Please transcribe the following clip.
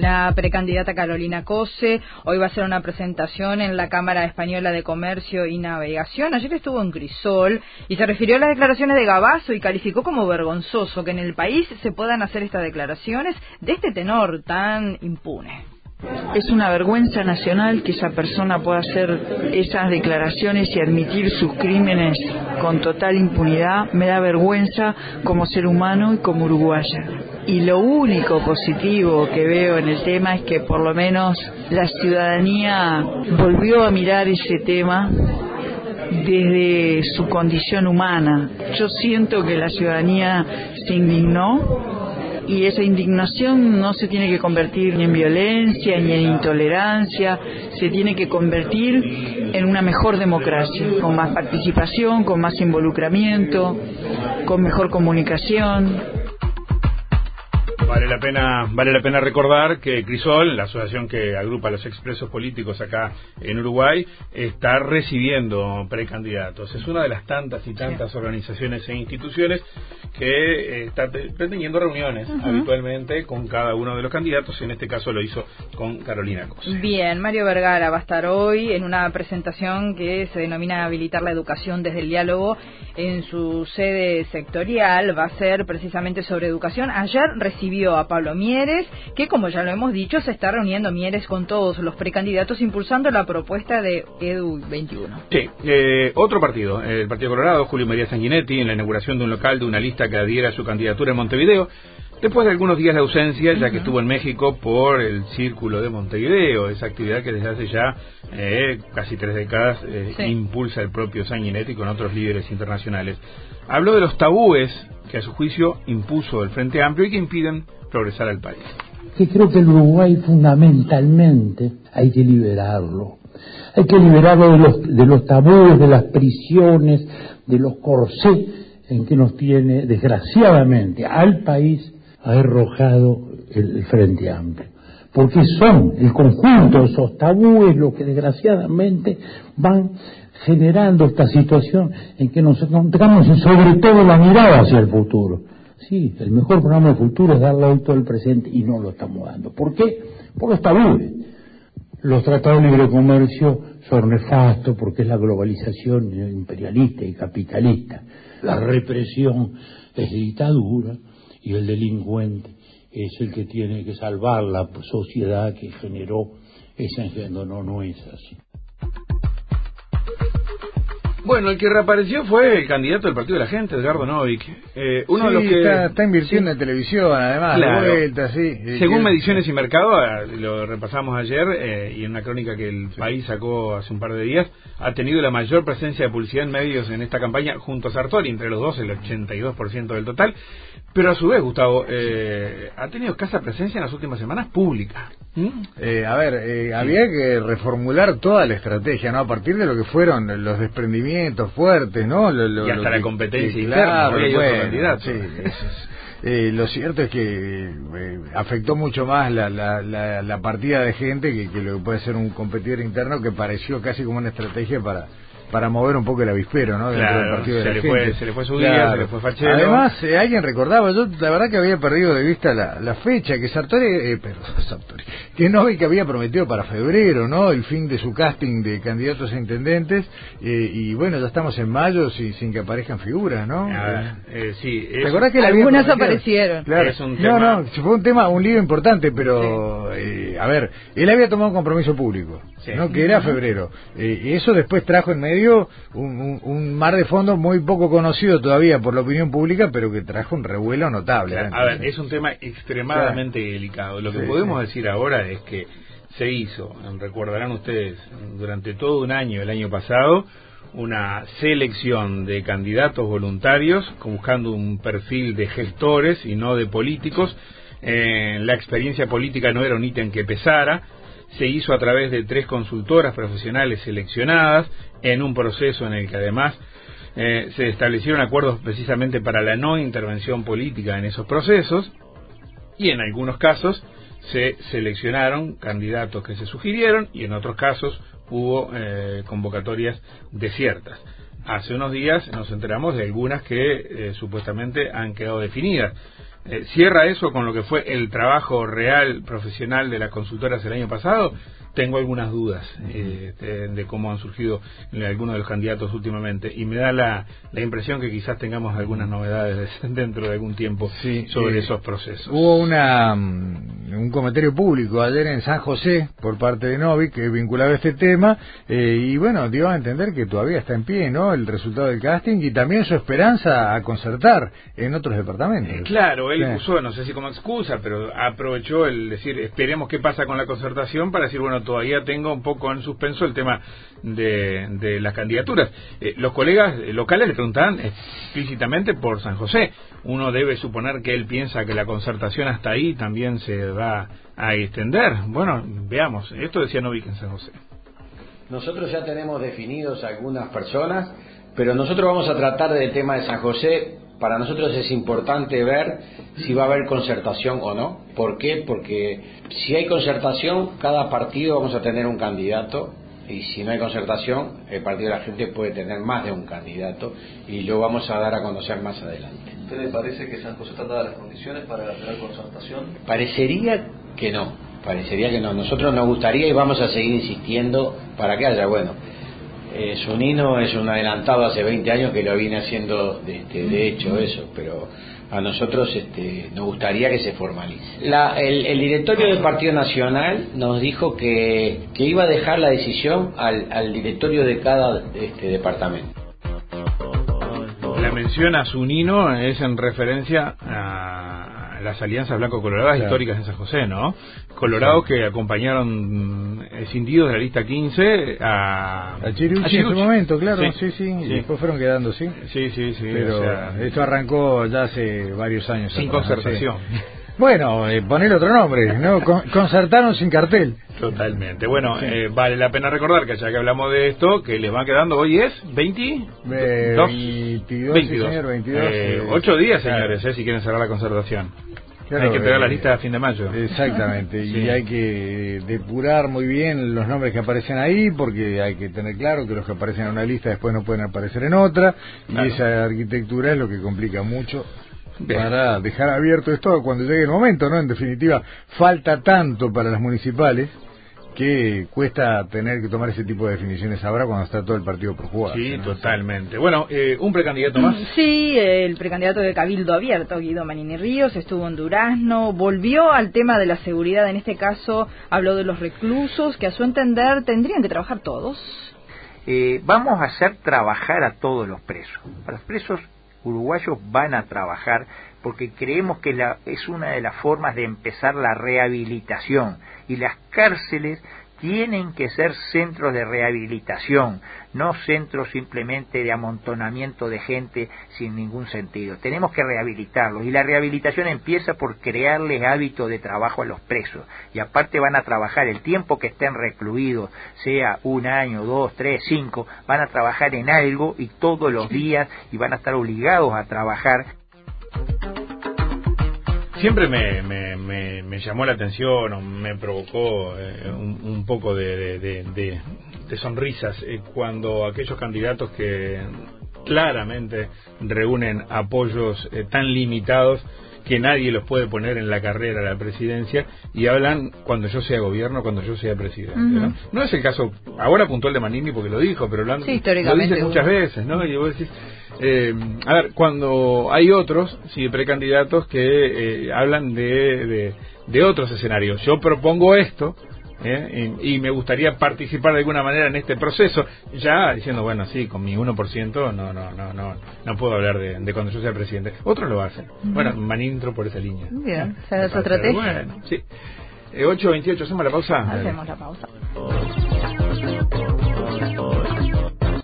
La precandidata Carolina Cose hoy va a hacer una presentación en la Cámara Española de Comercio y Navegación. Ayer estuvo en Crisol y se refirió a las declaraciones de Gabazo y calificó como vergonzoso que en el país se puedan hacer estas declaraciones de este tenor tan impune. Es una vergüenza nacional que esa persona pueda hacer esas declaraciones y admitir sus crímenes con total impunidad. Me da vergüenza como ser humano y como uruguaya. Y lo único positivo que veo en el tema es que por lo menos la ciudadanía volvió a mirar ese tema desde su condición humana. Yo siento que la ciudadanía se indignó y esa indignación no se tiene que convertir ni en violencia ni en intolerancia, se tiene que convertir en una mejor democracia, con más participación, con más involucramiento, con mejor comunicación. Vale la pena, vale la pena recordar que Crisol, la asociación que agrupa a los expresos políticos acá en Uruguay, está recibiendo precandidatos. Es una de las tantas y tantas organizaciones e instituciones que eh, está teniendo reuniones habitualmente con cada uno de los candidatos, y en este caso lo hizo con Carolina Cosa. Bien, Mario Vergara va a estar hoy en una presentación que se denomina Habilitar la Educación desde el Diálogo en su sede sectorial. Va a ser precisamente sobre educación. Ayer recibió a Pablo Mieres, que como ya lo hemos dicho, se está reuniendo Mieres con todos los precandidatos impulsando la propuesta de Edu 21. Sí, eh, otro partido, el Partido Colorado, Julio María Sanguinetti, en la inauguración de un local de una lista que adhiera a su candidatura en Montevideo. Después de algunos días de ausencia, ya que estuvo en México por el Círculo de Montevideo, esa actividad que desde hace ya eh, casi tres décadas eh, impulsa el propio Sanguinetti con otros líderes internacionales. Habló de los tabúes que a su juicio impuso el Frente Amplio y que impiden progresar al país. Que creo que el Uruguay fundamentalmente hay que liberarlo. Hay que liberarlo de los, de los tabúes, de las prisiones, de los corsés en que nos tiene, desgraciadamente, al país arrojado el, Frente Amplio. Porque son el conjunto de esos tabúes los que desgraciadamente van generando esta situación en que nos encontramos sobre todo la mirada hacia el futuro. Sí, el mejor programa de futuro es darle todo el presente y no lo estamos dando. ¿Por qué? Porque está bien. Los tratados de libre comercio son nefastos porque es la globalización imperialista y capitalista. La represión es dictadura y el delincuente es el que tiene que salvar la sociedad que generó ese engendro. No, no es así. Bueno, el que reapareció fue el candidato del Partido de la Gente, Edgardo Novik. Eh, uno de los que está, invirtiendo en televisión, además, claro. vuelta, sí. Según Mediciones y Mercado, ah, lo repasamos ayer eh, y en una crónica que el país sacó hace un par de días, ha tenido la mayor presencia de publicidad en medios en esta campaña junto a Sartori, entre los dos el 82% del total. Pero a su vez, Gustavo, eh, ha tenido escasa presencia en las últimas semanas pública. ¿Mm? Eh, a ver, eh, había que reformular toda la estrategia, ¿no? A partir de lo que fueron los desprendimientos fuertes, ¿no? Lo, y hasta la competencia interna, claro, sí, eh, lo cierto es que afectó mucho más la, la, la, partida de gente que, que, lo que puede ser un competidor interno que pareció casi como una estrategia para para mover un poco el avispero, ¿no? Dentro del partido de se, le Fue, se le fue su día, se le fue Fachero. Además, eh, alguien recordaba, yo la verdad que había perdido de vista la, la fecha, que Sartori, eh, perdón, Sartori, que que había prometido para febrero, ¿no? El fin de su casting de candidatos a intendentes, eh, y bueno, ya estamos en mayo sin, sin que aparezcan figuras, ¿no? eh, sí. ¿Te acordás que Algunas aparecieron. Claro. No, no, fue un tema, un lío importante, pero, eh, a ver, él había tomado un compromiso público, ¿no? Que era febrero. y eso después trajo en medio un, mar de fondo muy poco conocido todavía por la opinión pública, pero que trajo un revuelo notable. a ver, es un tema extremadamente delicado. Lo que podemos decir ahora es que se hizo, recordarán ustedes, durante todo un año, el año pasado, una selección de candidatos voluntarios buscando un perfil de gestores y no de políticos. Eh, la experiencia política no era un ítem que pesara se hizo a través de tres consultoras profesionales seleccionadas en un proceso en el que además eh, se establecieron acuerdos precisamente para la no intervención política en esos procesos y en algunos casos se seleccionaron candidatos que se sugirieron y en otros casos hubo eh, convocatorias desiertas. hace unos días nos enteramos de algunas que eh, supuestamente han quedado definidas. Eh, ¿Cierra eso con lo que fue el trabajo real, profesional de las consultoras el año pasado? tengo algunas dudas eh, de, cómo han surgido algunos de los candidatos últimamente y me da la, la impresión que quizás tengamos algunas novedades dentro de algún tiempo sobre eh, esos procesos. Hubo una mm, un comentario público ayer en San José por parte de Novi que vinculaba este tema eh, y bueno, dio a entender que todavía está en pie ¿no? el resultado del casting y también su esperanza a concertar en otros departamentos. claro, él usó, no sé si como excusa, pero aprovechó el decir esperemos qué pasa con la concertación para decir, bueno, todavía tengo un poco en suspenso el tema de, las candidaturas. Eh, los colegas locales le preguntaban explícitamente por San José. Uno debe suponer que él piensa que la concertación hasta ahí también se va a extender. Bueno, veamos. Esto decía Novik en San José. Nosotros ya tenemos definidos algunas personas, pero nosotros vamos a tratar del tema de San José para nosotros es importante ver si va a haber concertación o no. ¿Por qué? Porque si hay concertación, cada partido vamos a tener un candidato y si no hay concertación, el Partido de la Gente puede tener más de un candidato y lo vamos a dar a conocer más adelante. ¿Usted le parece que San José está dadas las condiciones para tener concertación? Parecería que no, parecería que no. Nosotros nos gustaría y vamos a seguir insistiendo para que haya, bueno, eh, Sunino es un adelantado hace 20 años que lo viene haciendo de, este, de hecho eso, pero a nosotros este, nos gustaría que se formalice. el, directorio del Partido Nacional nos dijo que, que iba a dejar la decisión al, al directorio de cada este, departamento. La mención a Sunino es en referencia a las alianzas blanco-coloradas históricas en San José, ¿no? Colorados que acompañaron escindidos de la lista 15 a... A en su momento, claro, sí, sí, y después fueron quedando, sí. Sí, sí, sí. Pero esto arrancó ya hace varios años. Sin concertación. Bueno, eh, poner otro nombre, ¿no? concertaron sin cartel. Totalmente. Bueno, eh, vale la pena recordar que ya que hablamos de esto, que les va quedando hoy es 20... Eh, 22, 22. señor, 22 eh, 8 días, señores, eh, si quieren cerrar la concertación. Hay que pegar la lista a fin de mayo. Exactamente, y hay que depurar muy bien los nombres que aparecen ahí, porque hay que tener claro que los que aparecen en una lista después no pueden aparecer en otra, y esa arquitectura es lo que complica mucho para dejar abierto esto cuando llegue el momento, ¿no? En definitiva, falta tanto para las municipales que cuesta tener que tomar ese tipo de definiciones ahora cuando está todo el partido por jugar. Sí, totalmente. Bueno, eh, ¿un precandidato más? Sí, el precandidato de Cabildo Abierto, Guido Manini Ríos, estuvo en Durazno, volvió al tema de la seguridad, en este caso habló de los reclusos, que a su entender tendrían que trabajar todos. Eh, vamos a hacer trabajar a todos los presos. A los presos uruguayos van a trabajar porque creemos que la, es una de las formas de empezar la rehabilitación. Y las cárceles tienen que ser centros de rehabilitación, no centros simplemente de amontonamiento de gente sin ningún sentido. Tenemos que rehabilitarlos. Y la rehabilitación empieza por crearles hábitos de trabajo a los presos. Y aparte van a trabajar el tiempo que estén recluidos, sea un año, dos, tres, cinco, van a trabajar en algo y todos los días y van a estar obligados a trabajar siempre me, me, me, llamó la atención o me provocó eh, un, poco de, de, sonrisas eh, cuando aquellos candidatos que claramente reúnen apoyos eh, tan limitados que nadie los puede poner en la carrera a la presidencia y hablan cuando yo sea gobierno, cuando yo sea presidente. ¿no? ¿no? es el caso, ahora puntual de Manini porque lo dijo, pero lo, sí, históricamente muchas veces, ¿no? Y vos decís, eh, a ver, cuando hay otros, sí, precandidatos que eh, hablan de, de, otros escenarios. Yo propongo esto, ¿eh? y, me gustaría participar de alguna manera en este proceso, ya diciendo, bueno, sí, con mi 1% no, no, no, no, no puedo hablar de, cuando yo sea presidente. Otros lo hacen. Bueno, manintro por esa línea. Bien, ¿se estrategia? Bueno, sí. 8.28, ¿hacemos la pausa? Hacemos la pausa.